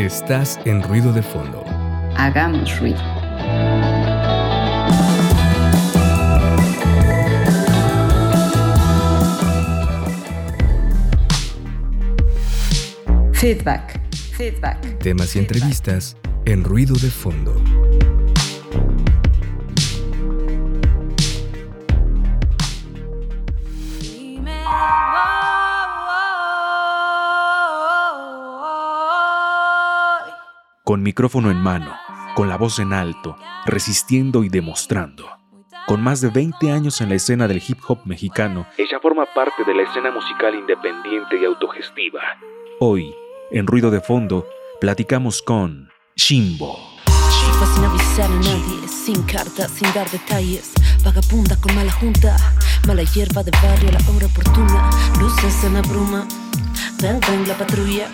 Estás en ruido de fondo. Hagamos ruido. Feedback. Feedback. Temas y entrevistas en ruido de fondo. Con micrófono en mano, con la voz en alto, resistiendo y demostrando. Con más de 20 años en la escena del hip hop mexicano, ella forma parte de la escena musical independiente y autogestiva. Hoy, en Ruido de Fondo, platicamos con Shimbo. Shiva sin avisar a nadie, sin cartas, sin dar detalles. Vagabunda con mala junta, mala hierba de barrio a la hora oportuna. Luces en la bruma, ven, ven la patrulla.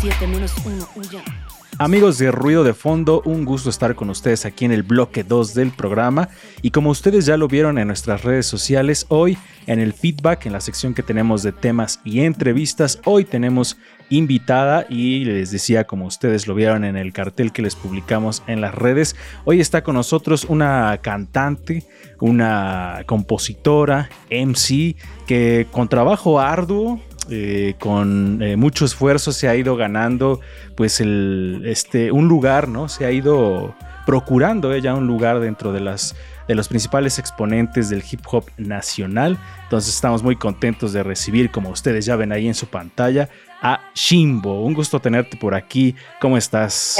Siete menos uno, huyan. Amigos de Ruido de Fondo, un gusto estar con ustedes aquí en el bloque 2 del programa. Y como ustedes ya lo vieron en nuestras redes sociales, hoy en el feedback, en la sección que tenemos de temas y entrevistas, hoy tenemos invitada y les decía, como ustedes lo vieron en el cartel que les publicamos en las redes, hoy está con nosotros una cantante, una compositora, MC, que con trabajo arduo, eh, con eh, mucho esfuerzo se ha ido ganando pues el, este, un lugar, ¿no? Se ha ido procurando ella un lugar dentro de las de los principales exponentes del hip hop nacional. Entonces estamos muy contentos de recibir, como ustedes ya ven ahí en su pantalla, a Shimbo. Un gusto tenerte por aquí. ¿Cómo estás?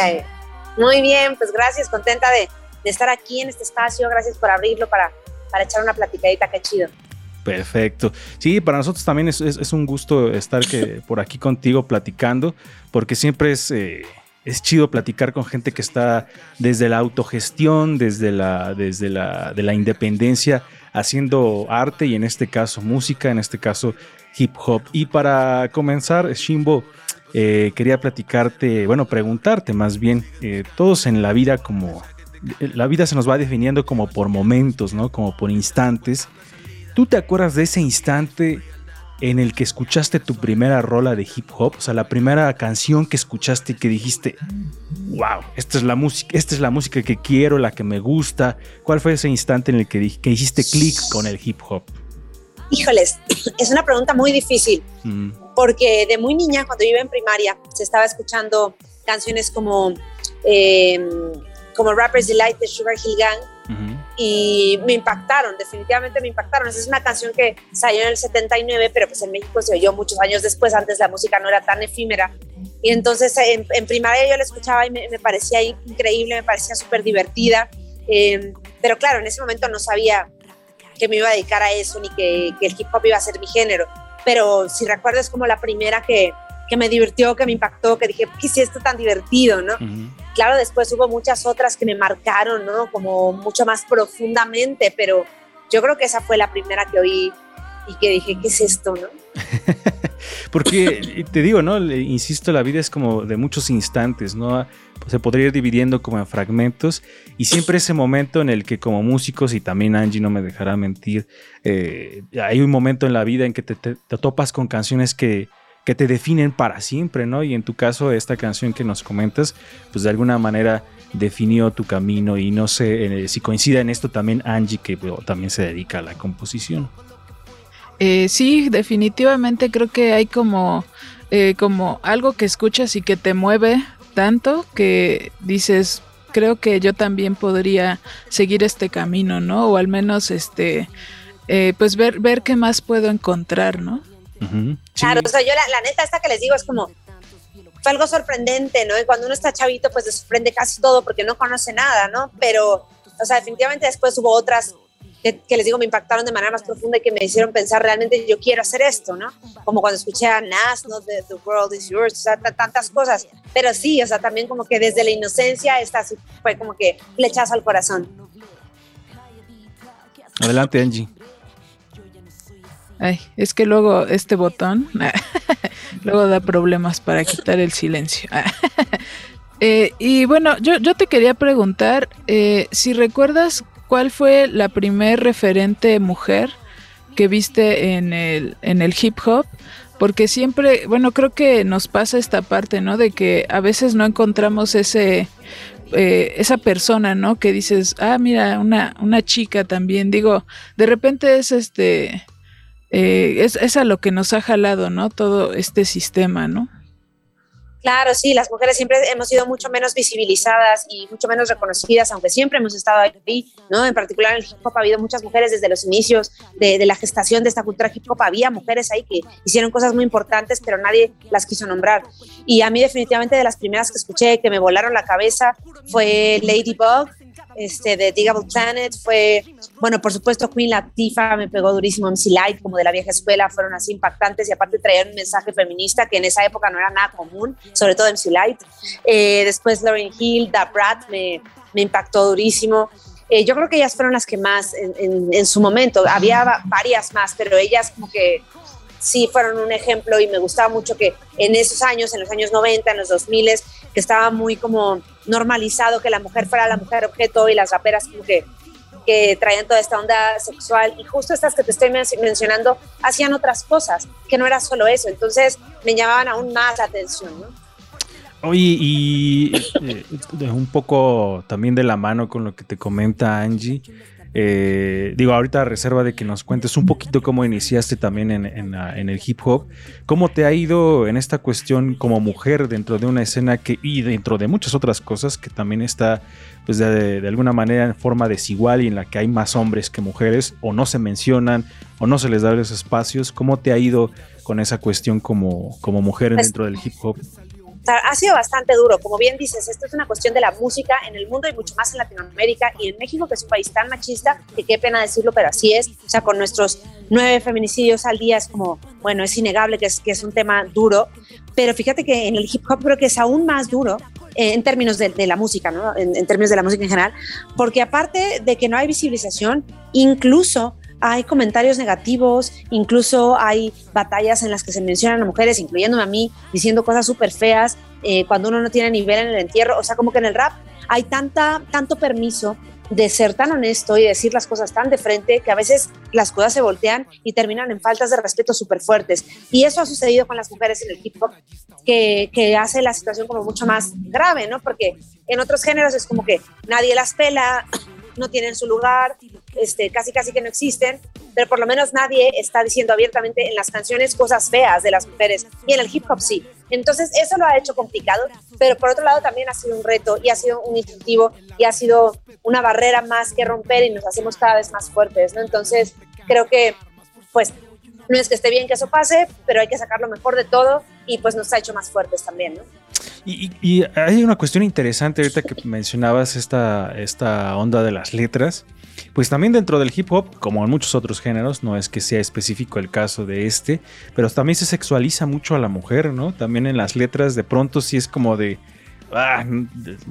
Muy bien, pues gracias, contenta de, de estar aquí en este espacio. Gracias por abrirlo para, para echar una platicadita, qué chido. Perfecto. Sí, para nosotros también es, es, es un gusto estar que, por aquí contigo platicando, porque siempre es, eh, es chido platicar con gente que está desde la autogestión, desde la, desde la, de la independencia, haciendo arte y en este caso música, en este caso hip hop. Y para comenzar, Shimbo, eh, quería platicarte, bueno, preguntarte más bien, eh, todos en la vida como, la vida se nos va definiendo como por momentos, ¿no? Como por instantes. ¿Tú te acuerdas de ese instante en el que escuchaste tu primera rola de hip hop? O sea, la primera canción que escuchaste y que dijiste, wow, esta es la música, esta es la música que quiero, la que me gusta. ¿Cuál fue ese instante en el que, que hiciste clic con el hip hop? Híjoles, es una pregunta muy difícil, mm. porque de muy niña, cuando yo iba en primaria, se estaba escuchando canciones como, eh, como Rapper's Delight de Sugar Hill Gang. Y me impactaron, definitivamente me impactaron. Esa es una canción que salió en el 79, pero pues en México se oyó muchos años después, antes la música no era tan efímera. Y entonces en, en primaria yo la escuchaba y me, parecía increíble, me parecía súper divertida. Eh, pero claro, en ese momento no sabía que me iba a dedicar a eso ni que, que el hip hop iba a ser mi género. Pero si recuerdo es como la primera que, que me divirtió, que me impactó, que dije, ¿qué es esto tan divertido? ¿no? Claro, después hubo muchas otras que me marcaron, ¿no? Como mucho más profundamente, pero yo creo que esa fue la primera que oí y que dije, ¿qué es esto, no? Porque te digo, ¿no? Insisto, la vida es como de muchos instantes, ¿no? Se podría ir dividiendo como en fragmentos y siempre ese momento en el que como músicos, y también Angie no me dejará mentir, eh, hay un momento en la vida en que te, te, te topas con canciones que, que te definen para siempre, ¿no? Y en tu caso, esta canción que nos comentas, pues de alguna manera definió tu camino y no sé eh, si coincide en esto también Angie, que también se dedica a la composición. Eh, sí, definitivamente creo que hay como, eh, como algo que escuchas y que te mueve tanto que dices, creo que yo también podría seguir este camino, ¿no? O al menos este, eh, pues ver, ver qué más puedo encontrar, ¿no? Uh -huh. sí. Claro, o sea, yo la, la, neta esta que les digo es como, fue algo sorprendente, ¿no? Y cuando uno está chavito, pues le sorprende casi todo porque no conoce nada, ¿no? Pero, o sea, definitivamente después hubo otras que, que, les digo me impactaron de manera más profunda y que me hicieron pensar realmente yo quiero hacer esto, ¿no? Como cuando escuché a Nas, ¿no? The, the World is Yours, o sea, tantas cosas. Pero sí, o sea, también como que desde la inocencia esta fue como que flechazo al corazón. Adelante, Angie. Ay, es que luego este botón luego da problemas para quitar el silencio. eh, y bueno, yo, yo, te quería preguntar eh, si recuerdas cuál fue la primer referente mujer que viste en el, en el hip hop porque siempre, bueno, creo que nos pasa esta parte, ¿no? De que a veces no encontramos ese, eh, esa persona, ¿no? Que dices, ah, mira, una, una chica también, digo, de repente es este, eh, es, es a lo que nos ha jalado, ¿no? Todo este sistema, ¿no? Claro, sí, las mujeres siempre hemos sido mucho menos visibilizadas y mucho menos reconocidas, aunque siempre hemos estado ahí, ¿no? En particular en el hip hop ha habido muchas mujeres desde los inicios de, la gestación de esta cultura hip hop, había mujeres ahí que hicieron cosas muy importantes, pero nadie las quiso nombrar. Y a mí definitivamente de las primeras que escuché que me volaron la cabeza fue Ladybug, este, de Digable Planet, fue, bueno, por supuesto Queen Latifah me pegó durísimo, MC Light, como de la vieja escuela, fueron así impactantes y aparte traían un mensaje feminista que en esa época no era nada común, sobre todo MC Light. Eh, después Lauryn Hill, Da Brat me, me impactó durísimo. Eh, yo creo que ellas fueron las que más en, en, su momento, había varias más, pero ellas como que sí fueron un ejemplo y me gustaba mucho que en esos años, en los años 90, en los 2000, que estaba muy como normalizado que la mujer fuera la mujer objeto y las raperas como que, que traían toda esta onda sexual y justo estas que te estoy mencionando hacían otras cosas, que no era solo eso, entonces me llamaban aún más la atención, ¿no? Oye, y eh, un poco también de la mano con lo que te comenta Angie, eh, digo, ahorita a reserva de que nos cuentes un poquito cómo iniciaste también en, el hip hop, cómo te ha ido en esta cuestión como mujer dentro de una escena que, y dentro de muchas otras cosas que también está, pues de, alguna manera en forma desigual y en la que hay más hombres que mujeres, o no se mencionan, o no se les da los espacios. ¿Cómo te ha ido con esa cuestión como, como mujer pues dentro del hip hop? Ha sido bastante duro. Como bien dices, esto es una cuestión de la música en el mundo y mucho más en Latinoamérica y en México, que es un país tan machista, que qué pena decirlo, pero así es. O sea, con nuestros nueve feminicidios al día es como, bueno, es innegable que es, que es un tema duro. Pero fíjate que en el hip hop creo que es aún más duro eh, en términos de, la música, ¿no? En términos de la música en general, porque aparte de que no hay visibilización, incluso hay comentarios negativos, incluso hay batallas en las que se mencionan a mujeres, incluyéndome a mí, diciendo cosas súper feas eh, cuando uno no tiene nivel en el entierro. O sea, como que en el rap hay tanta, tanto permiso de ser tan honesto y decir las cosas tan de frente que a veces las cosas se voltean y terminan en faltas de respeto súper fuertes. Y eso ha sucedido con las mujeres en el hip hop, que, que, hace la situación como mucho más grave, ¿no? Porque en otros géneros es como que nadie las pela, no tienen su lugar, este, casi casi que no existen, pero por lo menos nadie está diciendo abiertamente en las canciones cosas feas de las mujeres y en el hip hop sí. Entonces eso lo ha hecho complicado, pero por otro lado también ha sido un reto y ha sido un incentivo y ha sido una barrera más que romper y nos hacemos cada vez más fuertes, ¿no? Entonces creo que pues no es que esté bien que eso pase, pero hay que sacar lo mejor de todo y pues nos ha hecho más fuertes también, ¿no? Y, hay una cuestión interesante ahorita que mencionabas esta, esta onda de las letras. Pues también dentro del hip hop, como en muchos otros géneros, no es que sea específico el caso de este, pero también se sexualiza mucho a la mujer, ¿no? También en las letras de pronto sí es como de, Ah,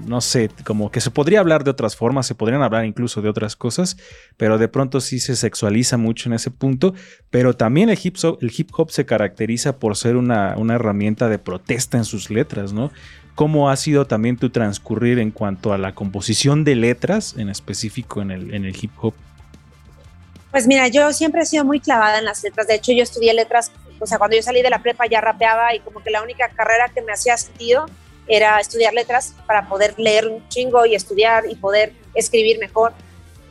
no sé, como que se podría hablar de otras formas, se podrían hablar incluso de otras cosas, pero de pronto sí se sexualiza mucho en ese punto, pero también el hip hop, el hip -hop se caracteriza por ser una, una herramienta de protesta en sus letras, ¿no? ¿Cómo ha sido también tu transcurrir en cuanto a la composición de letras, en específico en el, en el hip hop? Pues mira, yo siempre he sido muy clavada en las letras. De hecho, yo estudié letras, o sea, cuando yo salí de la prepa ya rapeaba y como que la única carrera que me hacía sentido era estudiar letras para poder leer un chingo y estudiar y poder escribir mejor.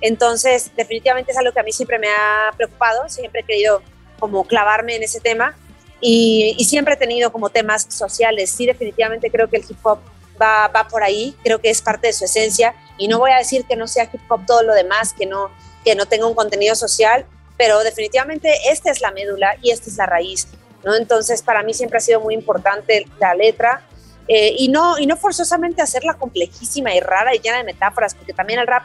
Entonces, definitivamente es algo que a mí siempre me ha preocupado, siempre he querido como clavarme en ese tema y, siempre he tenido como temas sociales. Sí, definitivamente creo que el hip hop va, va por ahí, creo que es parte de su esencia y no voy a decir que no sea hip hop todo lo demás, que no, que no tenga un contenido social, pero definitivamente esta es la médula y esta es la raíz. ¿no? Entonces, para mí siempre ha sido muy importante la letra eh, y, no, y no forzosamente hacerla complejísima y rara y llena de metáforas, porque también el rap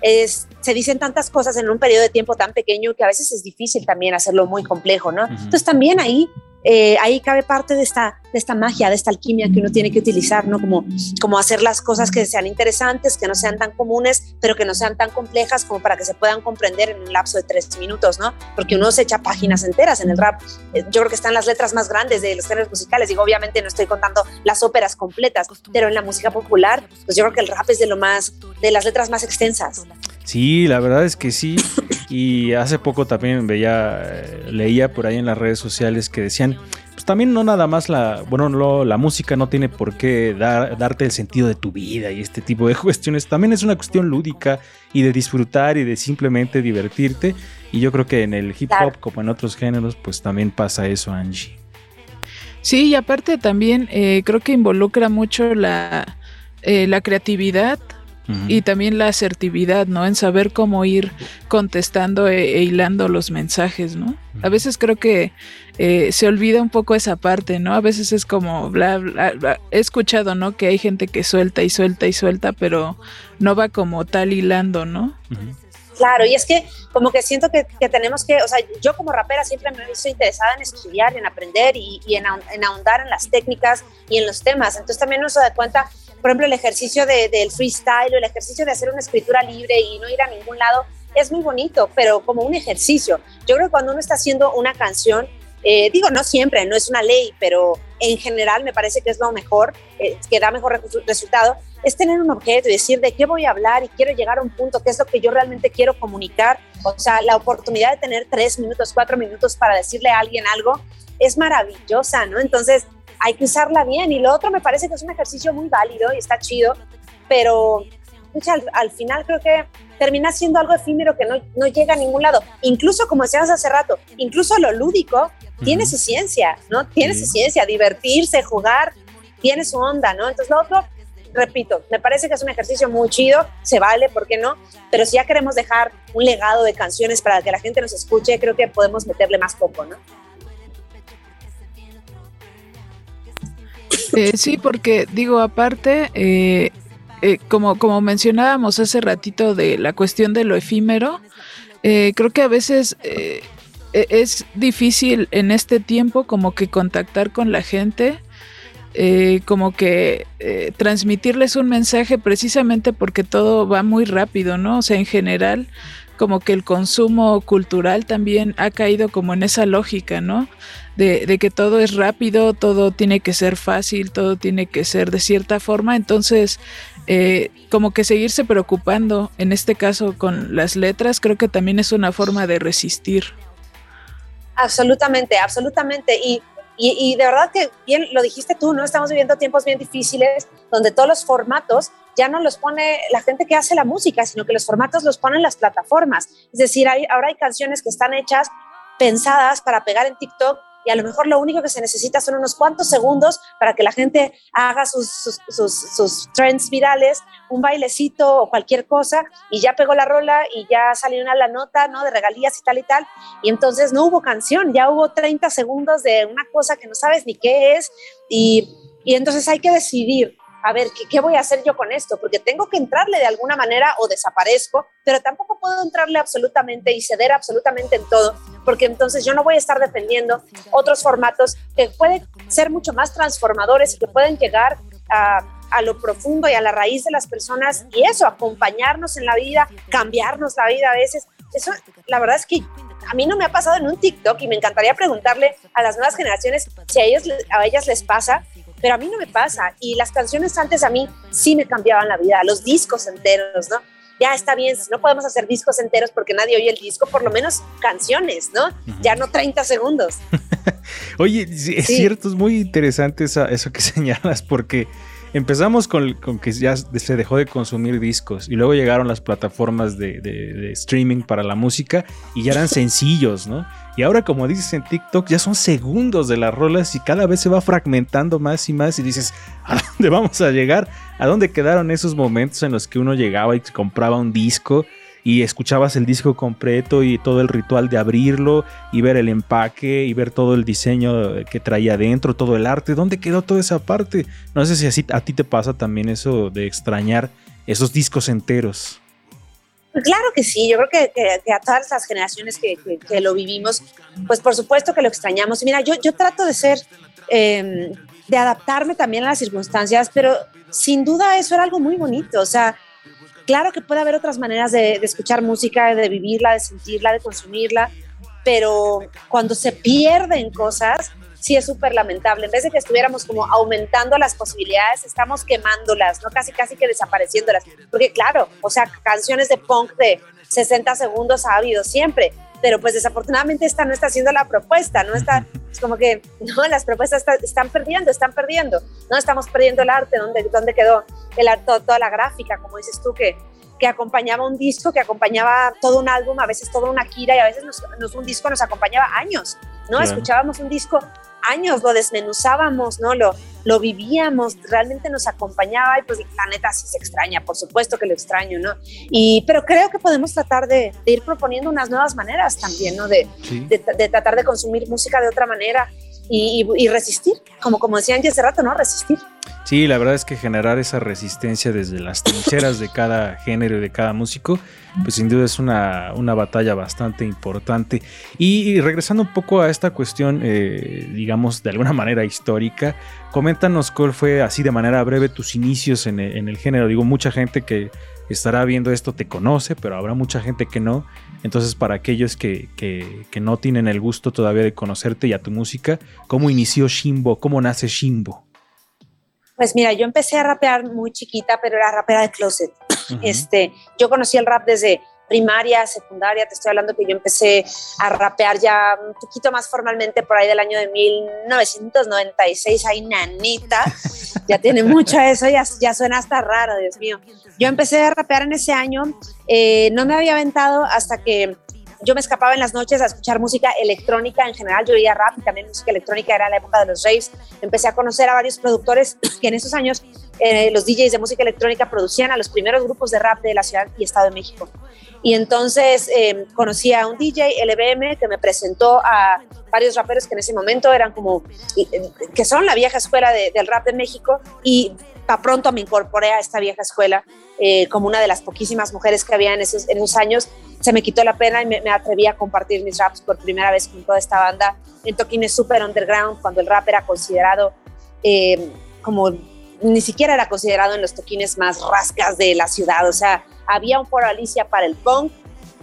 es, se dicen tantas cosas en un periodo de tiempo tan pequeño que a veces es difícil también hacerlo muy complejo, ¿no? Entonces también ahí eh, ahí cabe parte de esta, de esta magia, de esta alquimia que uno tiene que utilizar, ¿no? Como, como hacer las cosas que sean interesantes, que no sean tan comunes, pero que no sean tan complejas como para que se puedan comprender en un lapso de tres minutos, ¿no? Porque uno se echa páginas enteras en el rap. Eh, yo creo que están las letras más grandes de los géneros musicales. Digo, obviamente no estoy contando las óperas completas, pero en la música popular, pues yo creo que el rap es de lo más, de las letras más extensas. Sí, la verdad es que sí. Y hace poco también veía, leía por ahí en las redes sociales que decían, pues también no nada más la, bueno, la música no tiene por qué dar, darte el sentido de tu vida y este tipo de cuestiones. También es una cuestión lúdica y de disfrutar y de simplemente divertirte. Y yo creo que en el hip hop, como en otros géneros, pues también pasa eso, Angie. Sí, y aparte también eh, creo que involucra mucho la, eh, la creatividad y también la asertividad, ¿no? En saber cómo ir contestando e, e hilando los mensajes, ¿no? A veces creo que eh, se olvida un poco esa parte, ¿no? A veces es como, bla, bla, bla. He escuchado, ¿no? Que hay gente que suelta y suelta y suelta, pero no va como tal hilando, ¿no? Claro, y es que como que siento que, tenemos que, o sea, yo como rapera siempre me he visto interesada en estudiar, en aprender y, en, en, ahondar en las técnicas y en los temas. Entonces también nos da cuenta por ejemplo, el ejercicio del freestyle o el ejercicio de hacer una escritura libre y no ir a ningún lado es muy bonito, pero como un ejercicio. Yo creo que cuando uno está haciendo una canción, eh, digo, no siempre, no es una ley, pero en general me parece que es lo mejor, eh, que da mejor resultado, es tener un objeto y decir de qué voy a hablar y quiero llegar a un punto, qué es lo que yo realmente quiero comunicar. O sea, la oportunidad de tener tres minutos, cuatro minutos para decirle a alguien algo es maravillosa, ¿no? Entonces, hay que usarla bien. Y lo otro me parece que es un ejercicio muy válido y está chido, pero al, final creo que termina siendo algo efímero que no, no, llega a ningún lado. Incluso, como decías hace rato, incluso lo lúdico tiene su ciencia, ¿no? Tiene su ciencia, divertirse, jugar, tiene su onda, ¿no? Entonces lo otro, repito, me parece que es un ejercicio muy chido, se vale, ¿por qué no? Pero si ya queremos dejar un legado de canciones para que la gente nos escuche, creo que podemos meterle más poco, ¿no? Eh, sí, porque digo, aparte, eh, eh, como, como mencionábamos hace ratito de la cuestión de lo efímero, creo que a veces e, es difícil en este tiempo como que contactar con la gente. como que transmitirles un mensaje precisamente porque todo va muy rápido, ¿no? O sea, en general, como que el consumo cultural también ha caído como en esa lógica, ¿no? de, que todo es rápido, todo tiene que ser fácil, todo tiene que ser de cierta forma, entonces eh, como que seguirse preocupando, en este caso con las letras, creo que también es una forma de resistir. Absolutamente, absolutamente. Y, y, de verdad que bien lo dijiste tú, ¿no? Estamos viviendo tiempos bien difíciles donde todos los formatos ya no los pone la gente que hace la música, sino que los formatos los ponen las plataformas. Es decir, ahora hay canciones que están hechas, pensadas para pegar en TikTok y a lo mejor lo único que se necesita son unos cuantos segundos para que la gente haga sus, sus, trends virales, un bailecito o cualquier cosa, y ya pegó la rola y ya salió una la nota, ¿no? De regalías y tal y tal. Y entonces no hubo canción, ya hubo 30 segundos de una cosa que no sabes ni qué es. Y, y entonces hay que decidir a ver, ¿qué, voy a hacer yo con esto? Porque tengo que entrarle de alguna manera o desaparezco, pero tampoco puedo entrarle absolutamente y ceder absolutamente en todo, porque entonces yo no voy a estar defendiendo otros formatos que pueden ser mucho más transformadores y que pueden llegar a, a lo profundo y a la raíz de las personas y eso, acompañarnos en la vida, cambiarnos la vida a veces. Eso, la verdad es que a mí no me ha pasado en un TikTok y me encantaría preguntarle a las nuevas generaciones si a, ellos, a ellas les pasa pero a mí no me pasa. Y las canciones antes a mí sí me cambiaban la vida, los discos enteros, ¿no? Ya está bien, si no podemos hacer discos enteros porque nadie oye el disco, por lo menos canciones, ¿no? Ya no 30 segundos. Oye, es cierto, es muy interesante eso que señalas porque empezamos con, que ya se dejó de consumir discos y luego llegaron las plataformas de, streaming para la música y ya eran sencillos, ¿no? Y ahora, como dices en TikTok, ya son segundos de las rolas y cada vez se va fragmentando más y más y dices, ¿a dónde vamos a llegar? ¿A dónde quedaron esos momentos en los que uno llegaba y compraba un disco? Y escuchabas el disco completo y todo el ritual de abrirlo y ver el empaque y ver todo el diseño que traía dentro, todo el arte. ¿Dónde quedó toda esa parte? No sé si a ti te pasa también eso de extrañar esos discos enteros. Claro que sí, yo creo que, a todas las generaciones que, lo vivimos, pues por supuesto que lo extrañamos. Mira, yo, yo trato de ser, em, de adaptarme también a las circunstancias, pero sin duda eso era algo muy bonito. O sea, Claro que puede haber otras maneras de, escuchar música, de vivirla, de sentirla, de consumirla, pero cuando se pierden cosas, sí es súper lamentable. En vez de que estuviéramos como aumentando las posibilidades, estamos quemándolas, ¿no? Casi, casi que desapareciéndolas. Porque claro, o sea, canciones de punk de 60 segundos ha habido siempre, pero pues desafortunadamente esta no está haciendo la propuesta, no está, es como que, no, las propuestas están perdiendo, están perdiendo, no estamos perdiendo el arte, ¿dónde, dónde quedó el arte, toda la gráfica, como dices tú, que, que acompañaba un disco, que acompañaba todo un álbum, a veces toda una gira y a veces nos, un disco nos acompañaba años, ¿no? Escuchábamos un disco años, lo desmenuzábamos, ¿no? Lo, lo vivíamos, realmente nos acompañaba y pues la neta sí se extraña, por supuesto que lo extraño, ¿no? Y, pero creo que podemos tratar de, ir proponiendo unas nuevas maneras también, ¿no? De, de, tratar de consumir música de otra manera y, y, resistir, como, como decía antes hace rato, ¿no? Resistir. Sí, la verdad es que generar esa resistencia desde las trincheras de cada género y de cada músico, pues sin duda es una, batalla bastante importante. Y, regresando un poco a esta cuestión, eh, digamos, de alguna manera histórica, coméntanos cuál fue así de manera breve tus inicios en el, género. Digo, mucha gente que estará viendo esto te conoce, pero habrá mucha gente que no. Entonces, para aquellos que, que, que no tienen el gusto todavía de conocerte y a tu música, ¿cómo inició Shimbo? ¿Cómo nace Shimbo? Pues mira, yo empecé a rapear muy chiquita, pero era rapera de closet. este, yo conocí el rap desde primaria, secundaria, te estoy hablando que yo empecé a rapear ya un poquito más formalmente por ahí del año de 1996, ahí nanita, ya tiene mucho eso, ya, ya suena hasta raro, Dios mío. Yo empecé a rapear en ese año, eh, no me había aventado hasta que yo me escapaba en las noches a escuchar música electrónica en general, yo oía rap y también música electrónica, era la época de los raves. Empecé a conocer a varios productores que en esos años eh, los DJs de música electrónica producían a los primeros grupos de rap de la Ciudad y Estado de México. Y entonces eh, conocí a un DJ, LBM, que me presentó a varios raperos que en ese momento eran como, eh, que son la vieja escuela del rap de México. Y para pronto me incorporé a esta vieja escuela como una de las poquísimas mujeres que había en esos, en esos años se me quitó la pena y me, atreví a compartir mis raps por primera vez con toda esta banda en toquines super underground, cuando el rap era considerado eh, como ni siquiera era considerado en los toquines más rascas de la ciudad. O sea, había un foro Alicia para el punk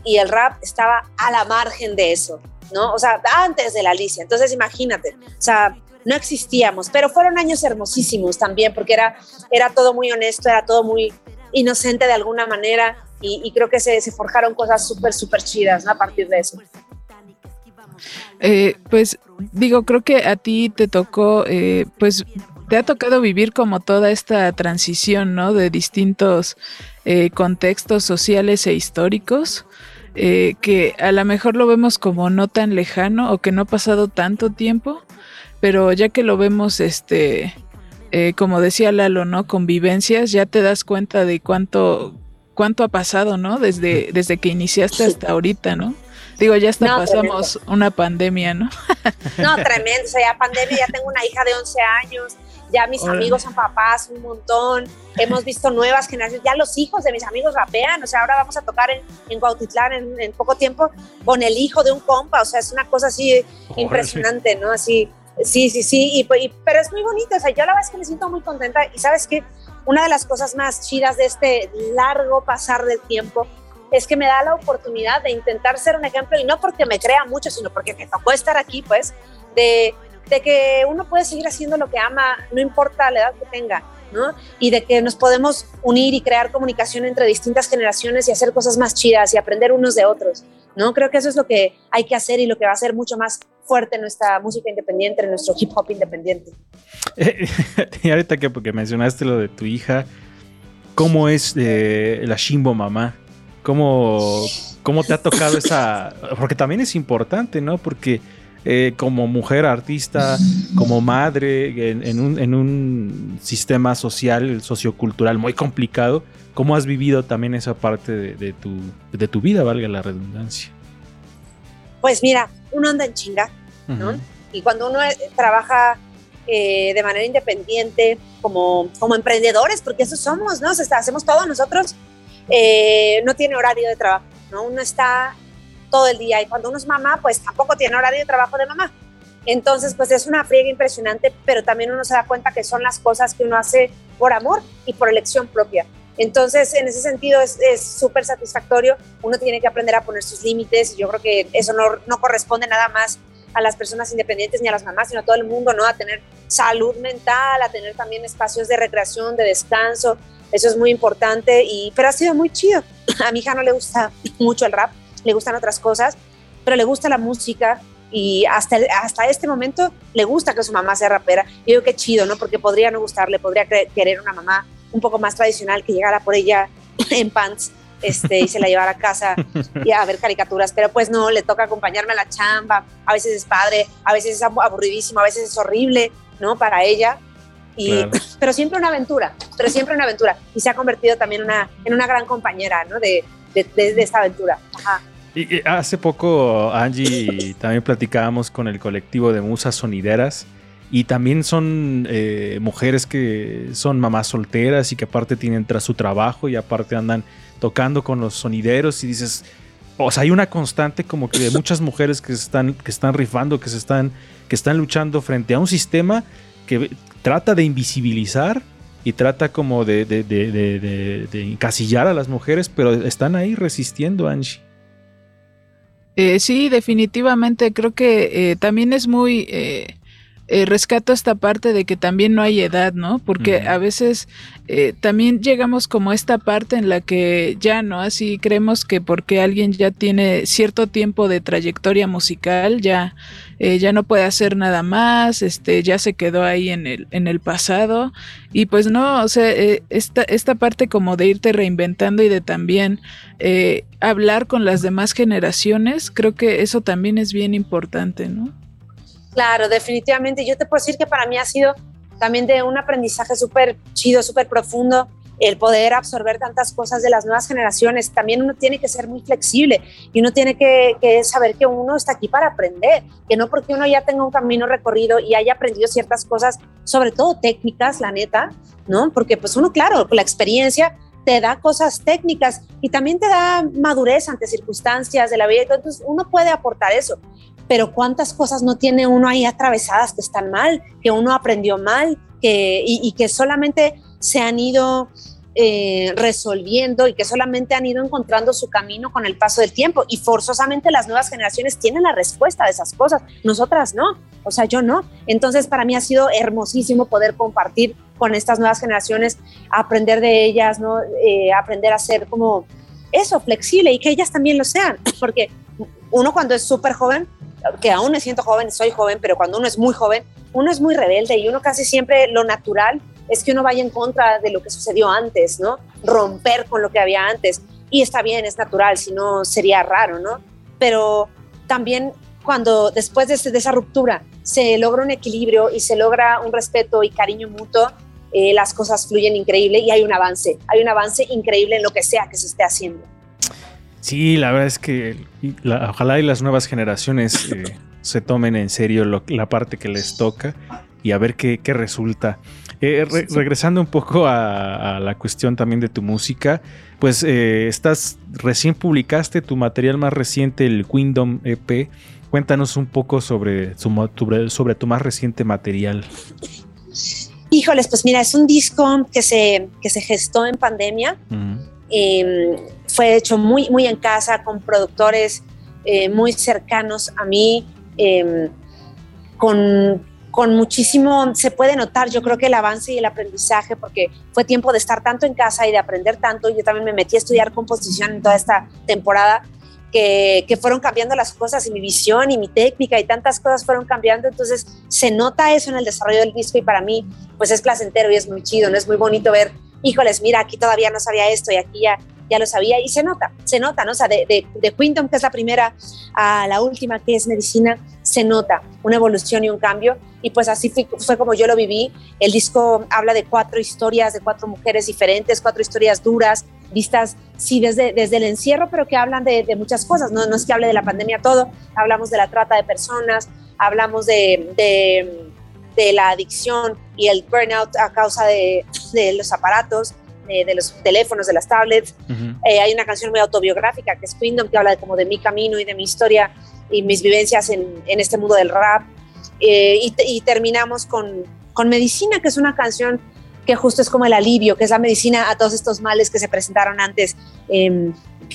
y el rap estaba a la margen de eso, ¿no? O sea, antes de la Alicia. Entonces, imagínate, o sea, no existíamos, pero fueron años hermosísimos también porque era, era todo muy honesto, era todo muy inocente de alguna manera y, creo que se, forjaron cosas súper, súper chidas a partir de eso. Eh, pues digo, creo que a ti te tocó, eh, pues te ha tocado vivir como toda esta transición, ¿no? De distintos eh, contextos sociales e históricos, que a lo mejor lo vemos como no tan lejano o que no ha pasado tanto tiempo, pero ya que lo vemos, este, como decía Lalo, ¿no? Convivencias, ya te das cuenta de cuánto, cuánto ha pasado, ¿no? Desde, desde que iniciaste hasta ahorita, ¿no? Digo, ya hasta pasamos una pandemia, ¿no? no, tremendo, o sea, ya pandemia, ya tengo una hija de 11 años, ya mis amigos son papás un montón, hemos visto nuevas generaciones, ya los hijos de mis amigos rapean, o sea, ahora vamos a tocar en, en Cuautitlán en, poco tiempo con el hijo de un compa, o sea, es una cosa así impresionante, ¿no? Así, sí, sí, sí, y, y, pero es muy bonito, o sea, yo la verdad es que me siento muy contenta y sabes qué, una de las cosas más chidas de este largo pasar del tiempo es que me da la oportunidad de intentar ser un ejemplo y no porque me crea mucho, sino porque me tocó estar aquí, pues, de, de que uno puede seguir haciendo lo que ama, no importa la edad que tenga, ¿no? Y de que nos podemos unir y crear comunicación entre distintas generaciones y hacer cosas más chidas y aprender unos de otros, ¿no? Creo que eso es lo que hay que hacer y lo que va a ser mucho más fuerte en nuestra música independiente, en nuestro hip hop independiente. y ahorita que porque mencionaste lo de tu hija, ¿cómo es eh, la Shimbo mamá? ¿Cómo, ¿Cómo te ha tocado esa...? Porque también es importante, ¿no? Porque eh, como mujer artista, como madre, en, un, en, un, sistema social, sociocultural muy complicado, ¿cómo has vivido también esa parte de, tu, de tu vida, valga la redundancia? Pues mira, uno anda en chinga, ¿no? Y cuando uno eh, trabaja eh, de manera independiente, como, como emprendedores, porque eso somos, ¿no? O sea, hacemos todo nosotros, eh, no tiene horario de trabajo, ¿no? Uno está todo el día y cuando uno es mamá, pues tampoco tiene horario de trabajo de mamá. Entonces, pues es una friega impresionante, pero también uno se da cuenta que son las cosas que uno hace por amor y por elección propia. Entonces, en ese sentido es súper satisfactorio. Uno tiene que aprender a poner sus límites y yo creo que eso no, no corresponde nada más a las personas independientes ni a las mamás, sino a todo el mundo, ¿no? A tener salud mental, a tener también espacios de recreación, de descanso. Eso es muy importante, y, pero ha sido muy chido. A mi hija no le gusta mucho el rap, le gustan otras cosas, pero le gusta la música y hasta, hasta este momento le gusta que su mamá sea rapera. Y digo, qué chido, ¿no? Porque podría no gustarle, podría querer una mamá un poco más tradicional que llegara por ella en pants este, y se la llevara a casa y a ver caricaturas, pero pues no, le toca acompañarme a la chamba, a veces es padre, a veces es aburridísimo, a veces es horrible, ¿no? Para ella. Y, Pero siempre una aventura, pero siempre una aventura. Y se ha convertido también una, en una gran compañera, ¿no? De, de, de, esta aventura. Ajá. Y, hace poco, Angie, también platicábamos con el colectivo de musas sonideras. Y también son eh, mujeres que son mamás solteras y que aparte tienen tras su trabajo y aparte andan tocando con los sonideros y dices, o sea, hay una constante como que de muchas mujeres que están, que están rifando, que se están, que están luchando frente a un sistema que trata de invisibilizar y trata como de, de, de, de encasillar a las mujeres, pero están ahí resistiendo, Angie. Eh, sí, definitivamente creo que eh, también es muy eh, eh, rescato esta parte de que también no hay edad, ¿no? Porque a veces eh, también llegamos como a esta parte en la que ya no, así creemos que porque alguien ya tiene cierto tiempo de trayectoria musical, ya, eh, ya no puede hacer nada más, este, ya se quedó ahí en el, en el pasado. Y pues no, o sea, esta, esta parte como de irte reinventando y de también hablar con las demás generaciones, creo que eso también es bien importante, ¿no? Claro, definitivamente. Yo te puedo decir que para mí ha sido también de un aprendizaje súper chido, súper profundo, el poder absorber tantas cosas de las nuevas generaciones. También uno tiene que ser muy flexible y uno tiene que, saber que uno está aquí para aprender, que no porque uno ya tenga un camino recorrido y haya aprendido ciertas cosas, sobre todo técnicas, la neta, ¿no? Porque pues uno, claro, la experiencia te da cosas técnicas y también te da madurez ante circunstancias de la vida. Entonces uno puede aportar eso pero cuántas cosas no tiene uno ahí atravesadas que están mal, que uno aprendió mal que, y, que solamente se han ido eh, resolviendo y que solamente han ido encontrando su camino con el paso del tiempo. Y forzosamente las nuevas generaciones tienen la respuesta de esas cosas, nosotras no, o sea, yo no. Entonces para mí ha sido hermosísimo poder compartir con estas nuevas generaciones, aprender de ellas, ¿no? Eh, aprender a ser como eso, flexible y que ellas también lo sean, porque uno cuando es súper joven que aún me siento joven, soy joven, pero cuando uno es muy joven, uno es muy rebelde y uno casi siempre lo natural es que uno vaya en contra de lo que sucedió antes, ¿no? Romper con lo que había antes. Y está bien, es natural, si no sería raro, ¿no? Pero también cuando después de, esa ruptura se logra un equilibrio y se logra un respeto y cariño mutuo, eh, las cosas fluyen increíble y hay un avance, hay un avance increíble en lo que sea que se esté haciendo. Sí, la verdad es que ojalá y las nuevas generaciones eh, se tomen en serio la parte que les toca y a ver qué, resulta. Eh, regresando un poco a, la cuestión también de tu música, pues eh, estás recién publicaste tu material más reciente, el Kingdom EP. Cuéntanos un poco sobre, sobre tu más reciente material. Híjoles, pues mira, es un disco que se, que se gestó en pandemia. Em, fue hecho muy, muy en casa, con productores eh, muy cercanos a mí, em, con, con muchísimo, se puede notar, yo creo que el avance y el aprendizaje, porque fue tiempo de estar tanto en casa y de aprender tanto. Yo también me metí a estudiar composición en toda esta temporada, que, que, fueron cambiando las cosas y mi visión y mi técnica y tantas cosas fueron cambiando. Entonces se nota eso en el desarrollo del disco y para mí pues es placentero y es muy chido, ¿no? Es muy bonito ver híjoles, mira, aquí todavía no sabía esto y aquí ya, ya lo sabía y se nota, se nota, ¿no? O sea, de, de, de Quinton, que es la primera, a la última, que es medicina, se nota una evolución y un cambio y pues así fue, fue, como yo lo viví. El disco habla de cuatro historias, de cuatro mujeres diferentes, cuatro historias duras, vistas, sí, desde, desde el encierro, pero que hablan de, de muchas cosas, ¿no? no es que hable de la pandemia todo, hablamos de la trata de personas, hablamos de, de de la adicción y el burnout a causa de, de los aparatos, de, los teléfonos, de las tablets. Eh, hay una canción muy autobiográfica que es Kingdom, que habla de, como de mi camino y de mi historia y mis vivencias en, en este mundo del rap. Eh, y, y, terminamos con, con Medicina, que es una canción que justo es como el alivio, que es la medicina a todos estos males que se presentaron antes, em,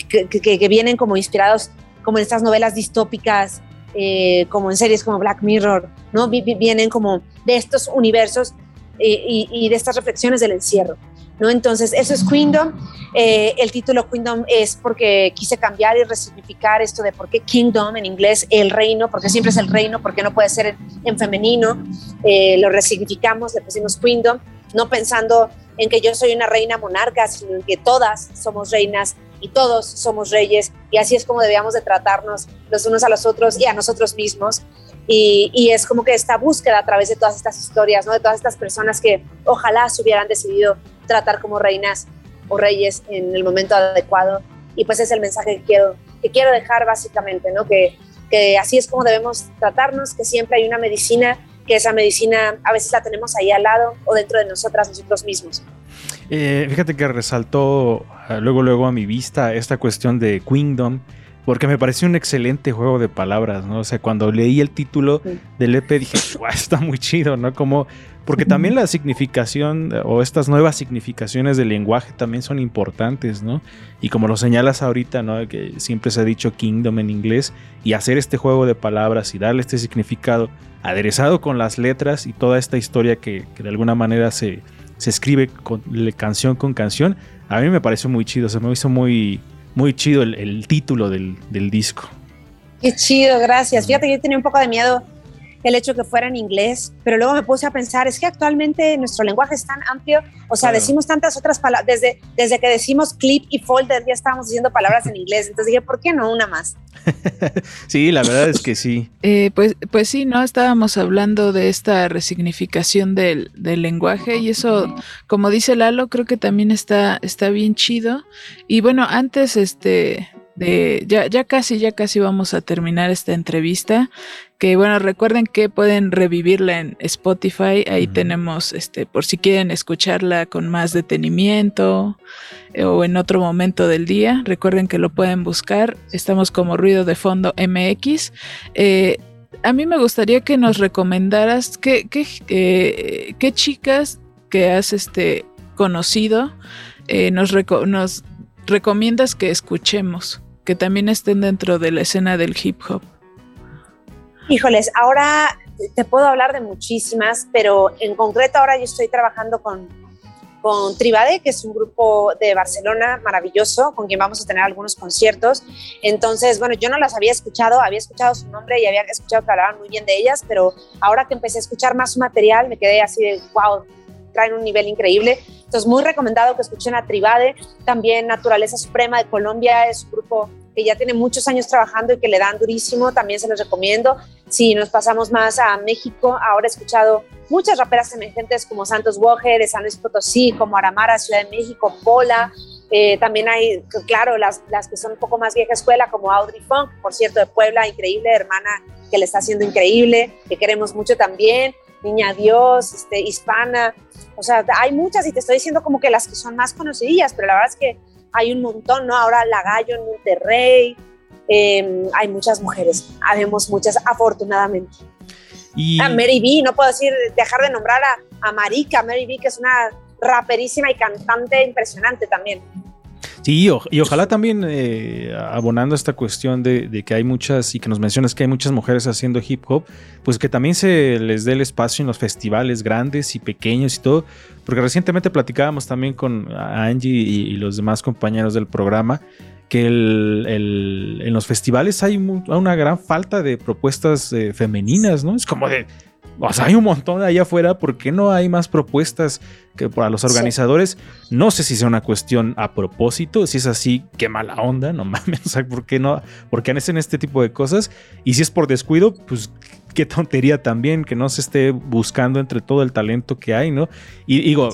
que, que, que, vienen como inspirados como en estas novelas distópicas eh, como en series como Black Mirror, ¿no? vienen como de estos universos eh, y, de estas reflexiones del encierro. ¿No? Entonces, eso es Queendom. Eh, el título Queendom es porque quise cambiar y resignificar esto de por qué Kingdom en inglés, el reino, porque siempre es el reino, porque no puede ser en, femenino. Eh, lo resignificamos, le pusimos Queendom, no pensando en que yo soy una reina monarca, sino en que todas somos reinas y todos somos reyes y así es como debíamos de tratarnos los unos a los otros y a nosotros mismos. Y, y, es como que esta búsqueda a través de todas estas historias, ¿no? de todas estas personas que ojalá se hubieran decidido tratar como reinas o reyes en el momento adecuado. Y pues es el mensaje que quiero, que quiero dejar básicamente, ¿no? que, que así es como debemos tratarnos, que siempre hay una medicina, que esa medicina a veces la tenemos ahí al lado o dentro de nosotras, nosotros mismos. Eh, fíjate que resaltó ah, luego, luego a mi vista esta cuestión de Queendom, porque me pareció un excelente juego de palabras, ¿no? O sea, cuando leí el título del EP dije, guau, está muy chido, ¿no? Como, porque también la significación o estas nuevas significaciones del lenguaje también son importantes, ¿no? Y como lo señalas ahorita, ¿no? Que siempre se ha dicho Kingdom en inglés y hacer este juego de palabras y darle este significado aderezado con las letras y toda esta historia que, que de alguna manera se se escribe con, canción con canción. A mí me pareció muy chido, se me hizo muy, muy chido el, título del, del, disco. Qué chido, gracias. Fíjate que yo tenía un poco de miedo el hecho que fuera en inglés, pero luego me puse a pensar, es que actualmente nuestro lenguaje es tan amplio, o sea, decimos tantas otras palabras, desde, desde que decimos clip y folder ya estábamos diciendo palabras en inglés, entonces dije, ¿por qué no una más? sí, la verdad es que sí. Eh, pues, pues sí, ¿no? Estábamos hablando de esta resignificación del, del, lenguaje y eso, como dice Lalo, creo que también está, está bien chido. Y bueno, antes, este, de, ya, ya casi, ya casi vamos a terminar esta entrevista. Que bueno, recuerden que pueden revivirla en Spotify. Ahí tenemos, este, por si quieren escucharla con más detenimiento eh, o en otro momento del día. Recuerden que lo pueden buscar. Estamos como Ruido de Fondo MX. Eh, a mí me gustaría que nos recomendaras qué, qué, eh, qué chicas que has este, conocido nos, nos recomiendas que escuchemos, que también estén dentro de la escena del hip hop. Híjoles, ahora te puedo hablar de muchísimas, pero en concreto ahora yo estoy trabajando con, con Tribade, que es un grupo de Barcelona maravilloso, con quien vamos a tener algunos conciertos. Entonces, bueno, yo no las había escuchado, había escuchado su nombre y había escuchado que hablaban muy bien de ellas, pero ahora que empecé a escuchar más su material, me quedé así de, wow, traen un nivel increíble. Entonces, muy recomendado que escuchen a Tribade. También Naturaleza Suprema de Colombia es un grupo que ya tiene muchos años trabajando y que le dan durísimo, también se los recomiendo. Si nos pasamos más a México, ahora he escuchado muchas raperas emergentes como Santos Woje de San Luis Potosí, como Aramara, Ciudad de México, Pola. Eh, también hay, claro, las, las que son un poco más vieja escuela, como Audrey Funk, por cierto, de Puebla, increíble, hermana que le está haciendo increíble, que queremos mucho también. Niña Dios, este, hispana. O sea, hay muchas y te estoy diciendo como que las que son más conocidillas, pero la verdad es que hay un montón, ¿no? Ahora La Gallo en Monterrey, em, hay muchas mujeres, habemos muchas, afortunadamente. Y... A Mary B, no puedo decir, dejar de nombrar a, a Marika, Mary B, que es una raperísima y cantante impresionante también. Sí, y ojalá también eh, abonando esta cuestión de, que hay muchas, y que nos mencionas que hay muchas mujeres haciendo hip hop, pues que también se les dé el espacio en los festivales grandes y pequeños y todo, porque recientemente platicábamos también con Angie y, los demás compañeros del programa, que en los festivales hay una gran falta de propuestas eh, femeninas, ¿no? Es como de o sea, hay un montón allá afuera, ¿por qué no hay más propuestas que para los organizadores? No sé si sea una cuestión a propósito, si es así, qué mala onda, no mames, ¿por qué no? ¿Por qué hacen este tipo de cosas? Y si es por descuido, pues qué tontería también que no se esté buscando entre todo el talento que hay, ¿no? Y digo,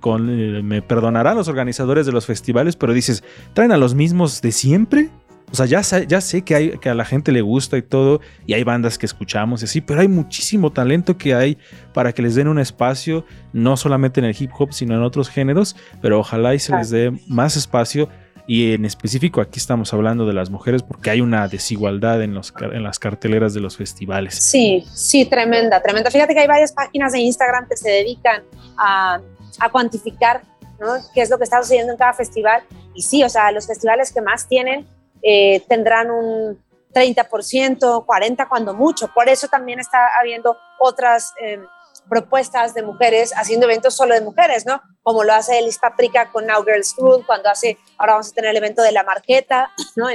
con, eh, me perdonarán los organizadores de los festivales, pero dices, ¿traen a los mismos de siempre? O sea, ya, ya sé que, hay, que a la gente le gusta y todo, y hay bandas que escuchamos y así, pero hay muchísimo talento que hay para que les den un espacio, no solamente en el hip hop, sino en otros géneros, pero ojalá y se les dé más espacio. Y en específico aquí estamos hablando de las mujeres porque hay una desigualdad en, los, en las carteleras de los festivales. Sí, sí, tremenda, tremenda. Fíjate que hay varias páginas de Instagram que se dedican a, a cuantificar ¿no? qué es lo que está sucediendo en cada festival. Y sí, o sea, los festivales que más tienen eh, tendrán un 30%, 40% cuando mucho. Por eso también está habiendo otras, eh, propuestas de mujeres haciendo eventos solo de mujeres, ¿no? Como lo hace Elis Paprika con Now Girls School, cuando hace, ahora vamos a tener el evento de la Marqueta, ¿no?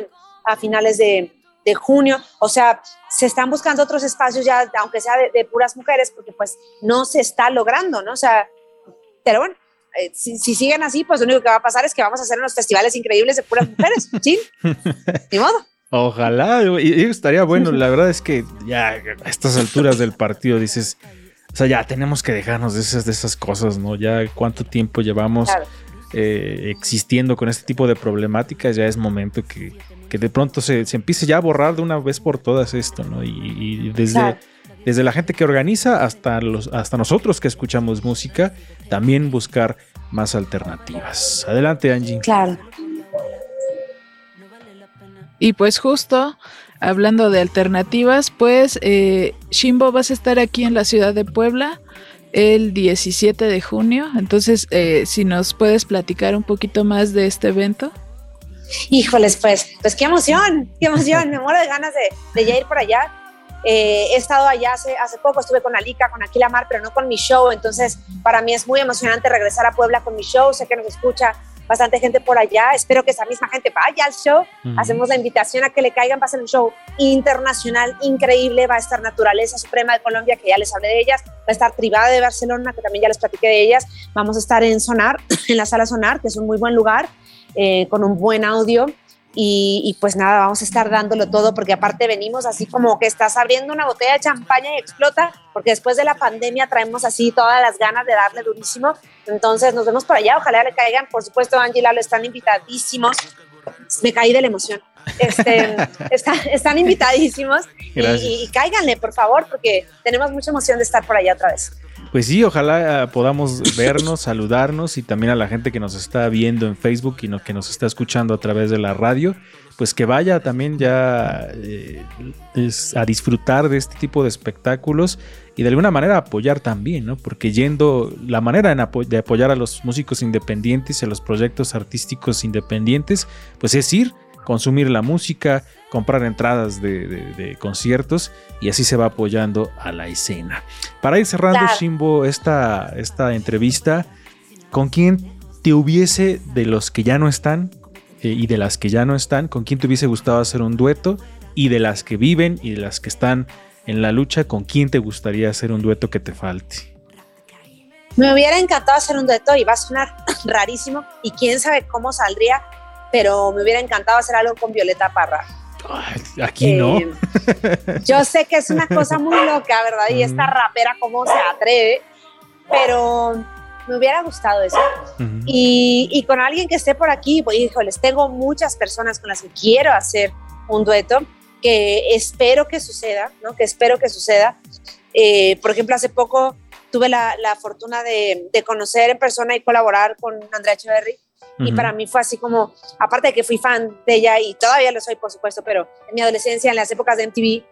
a finales de, de, junio. O sea, se están buscando otros espacios ya, aunque sea de, de, puras mujeres, porque pues no se está logrando, ¿no? O sea, pero bueno, eh, si, si, siguen así, pues lo único que va a pasar es que vamos a hacer unos festivales increíbles de puras mujeres, ¿sí? Ni modo. Ojalá, y, estaría bueno. La verdad es que ya a estas alturas del partido dices, o sea, ya tenemos que dejarnos de esas, de esas cosas, ¿no? Ya cuánto tiempo llevamos claro. eh, existiendo con este tipo de problemáticas, ya es momento que, que de pronto se, se, empiece ya a borrar de una vez por todas esto, ¿no? Y, y desde, claro. Desde la gente que organiza hasta, los, hasta nosotros que escuchamos música, también buscar más alternativas. Adelante, Angie. Claro. Y pues justo hablando de alternativas, pues eh, Shimbo vas a estar aquí en la ciudad de Puebla el 17 de junio. Entonces, eh, si nos puedes platicar un poquito más de este evento. Híjoles, pues, pues qué emoción, qué emoción. Me muero de ganas de, de ya ir por allá. Eh, he estado allá hace, hace poco, estuve con Alika, con Aquila Mar, pero no con mi show. Entonces, para mí es muy emocionante regresar a Puebla con mi show. Sé que nos escucha bastante gente por allá. Espero que esa misma gente vaya al show. Hacemos la invitación a que le caigan. Va a ser un show internacional increíble. Va a estar Naturaleza Suprema de Colombia, que ya les hablé de ellas. Va a estar Tribada de Barcelona, que también ya les platiqué de ellas. Vamos a estar en Sonar, en la sala Sonar, que es un muy buen lugar, eh, con un buen audio. Y, y, pues nada, vamos a estar dándolo todo porque aparte venimos así como que estás abriendo una botella de champaña y explota, porque después de la pandemia traemos así todas las ganas de darle durísimo. Entonces nos vemos por allá, ojalá le caigan, por supuesto Angie y Lalo están invitadísimos. Me caí de la emoción. Este, está, están invitadísimos y, y, y cáiganle, por favor, porque tenemos mucha emoción de estar por allá otra vez. Pues sí, ojalá podamos vernos, saludarnos y también a la gente que nos está viendo en Facebook y que nos está escuchando a través de la radio, pues que vaya también ya eh, es, a disfrutar de este tipo de espectáculos y de alguna manera apoyar también, ¿no? Porque yendo, la manera apo de apoyar a los músicos independientes y a los proyectos artísticos independientes, pues es ir, consumir la música, comprar entradas de, de, de, conciertos y así se va apoyando a la escena. Para ir cerrando, claro. Shimbo, esta, esta entrevista, ¿con quién te hubiese, de los que ya no están eh, y de las que ya no están, con quién te hubiese gustado hacer un dueto? Y de las que viven y de las que están en la lucha, ¿con quién te gustaría hacer un dueto que te falte? Me hubiera encantado hacer un dueto y va a sonar rarísimo y quién sabe cómo saldría, pero me hubiera encantado hacer algo con Violeta Parra. Aquí no. Eh, yo sé que es una cosa muy loca, ¿verdad? Y esta rapera, ¿cómo se atreve? Pero me hubiera gustado eso. Uh -huh. y, y, con alguien que esté por aquí, pues, híjoles, tengo muchas personas con las que quiero hacer un dueto que espero que suceda, ¿no? Que espero que suceda. Eh, por ejemplo, hace poco tuve la, la fortuna de, de, conocer en persona y colaborar con Andrea Echeverry y para mí fue así como, aparte de que fui fan de ella y todavía lo soy, por supuesto, pero en mi adolescencia, en las épocas de MTV,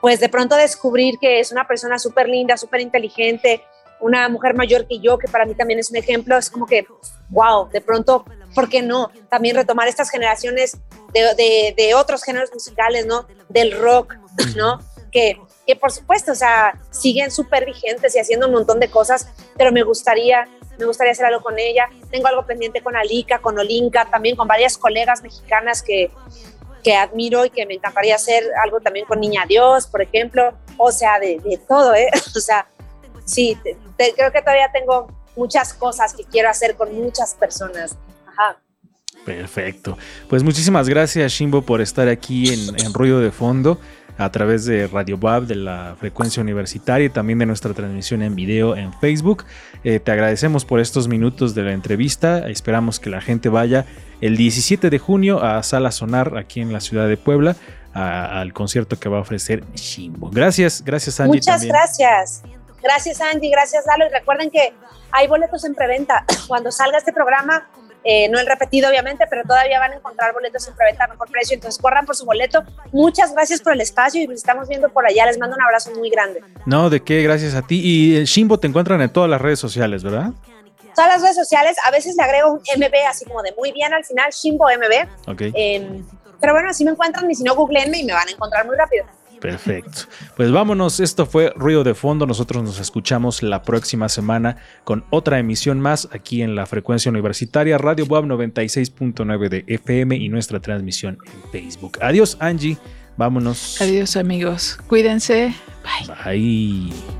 pues de pronto descubrir que es una persona súper linda, súper inteligente, una mujer mayor que yo, que para mí también es un ejemplo, es como que, wow, de pronto, ¿por qué no? También retomar estas generaciones de, de, de otros géneros musicales, ¿no? Del rock, ¿no? Que, que por supuesto, o sea, siguen súper vigentes y haciendo un montón de cosas, pero me gustaría me gustaría hacer algo con ella. Tengo algo pendiente con Alika, con Olinka, también con varias colegas mexicanas que, que admiro y que me encantaría hacer algo también con Niña Dios, por ejemplo. O sea, de, todo, ¿eh? O sea, sí, creo que todavía tengo muchas cosas que quiero hacer con muchas personas. Ajá. Perfecto. Pues muchísimas gracias, Shimbo, por estar aquí en, en Ruido de Fondo a través de Radio Bab, de la frecuencia universitaria y también de nuestra transmisión en video en Facebook. Eh, te agradecemos por estos minutos de la entrevista. Esperamos que la gente vaya el 17 de junio a Sala Sonar aquí en la ciudad de Puebla a, al concierto que va a ofrecer Shimbo. Gracias, gracias Angie. Muchas también. gracias. Gracias Angie, gracias Lalo. Y recuerden que hay boletos en preventa. Cuando salga este programa, eh, no el repetido obviamente, pero todavía van a encontrar boletos en preventa a mejor precio, entonces corran por su boleto. Muchas gracias por el espacio y nos estamos viendo por allá. Les mando un abrazo muy grande. No, de qué, gracias a ti. Y Shimbo te encuentran en todas las redes sociales, ¿verdad? Todas las redes sociales, a veces le agrego un MB así como de muy bien al final, Shimbo MB. Okay. Eh, pero bueno, así me encuentran y si no, googleenme y me van a encontrar muy rápido. Perfecto. Pues vámonos, esto fue Ruido de Fondo. Nosotros nos escuchamos la próxima semana con otra emisión más aquí en la frecuencia universitaria Radio Boab 96.9 de FM y nuestra transmisión en Facebook. Adiós, Angie. Vámonos. Adiós, amigos. Cuídense. Bye. Bye.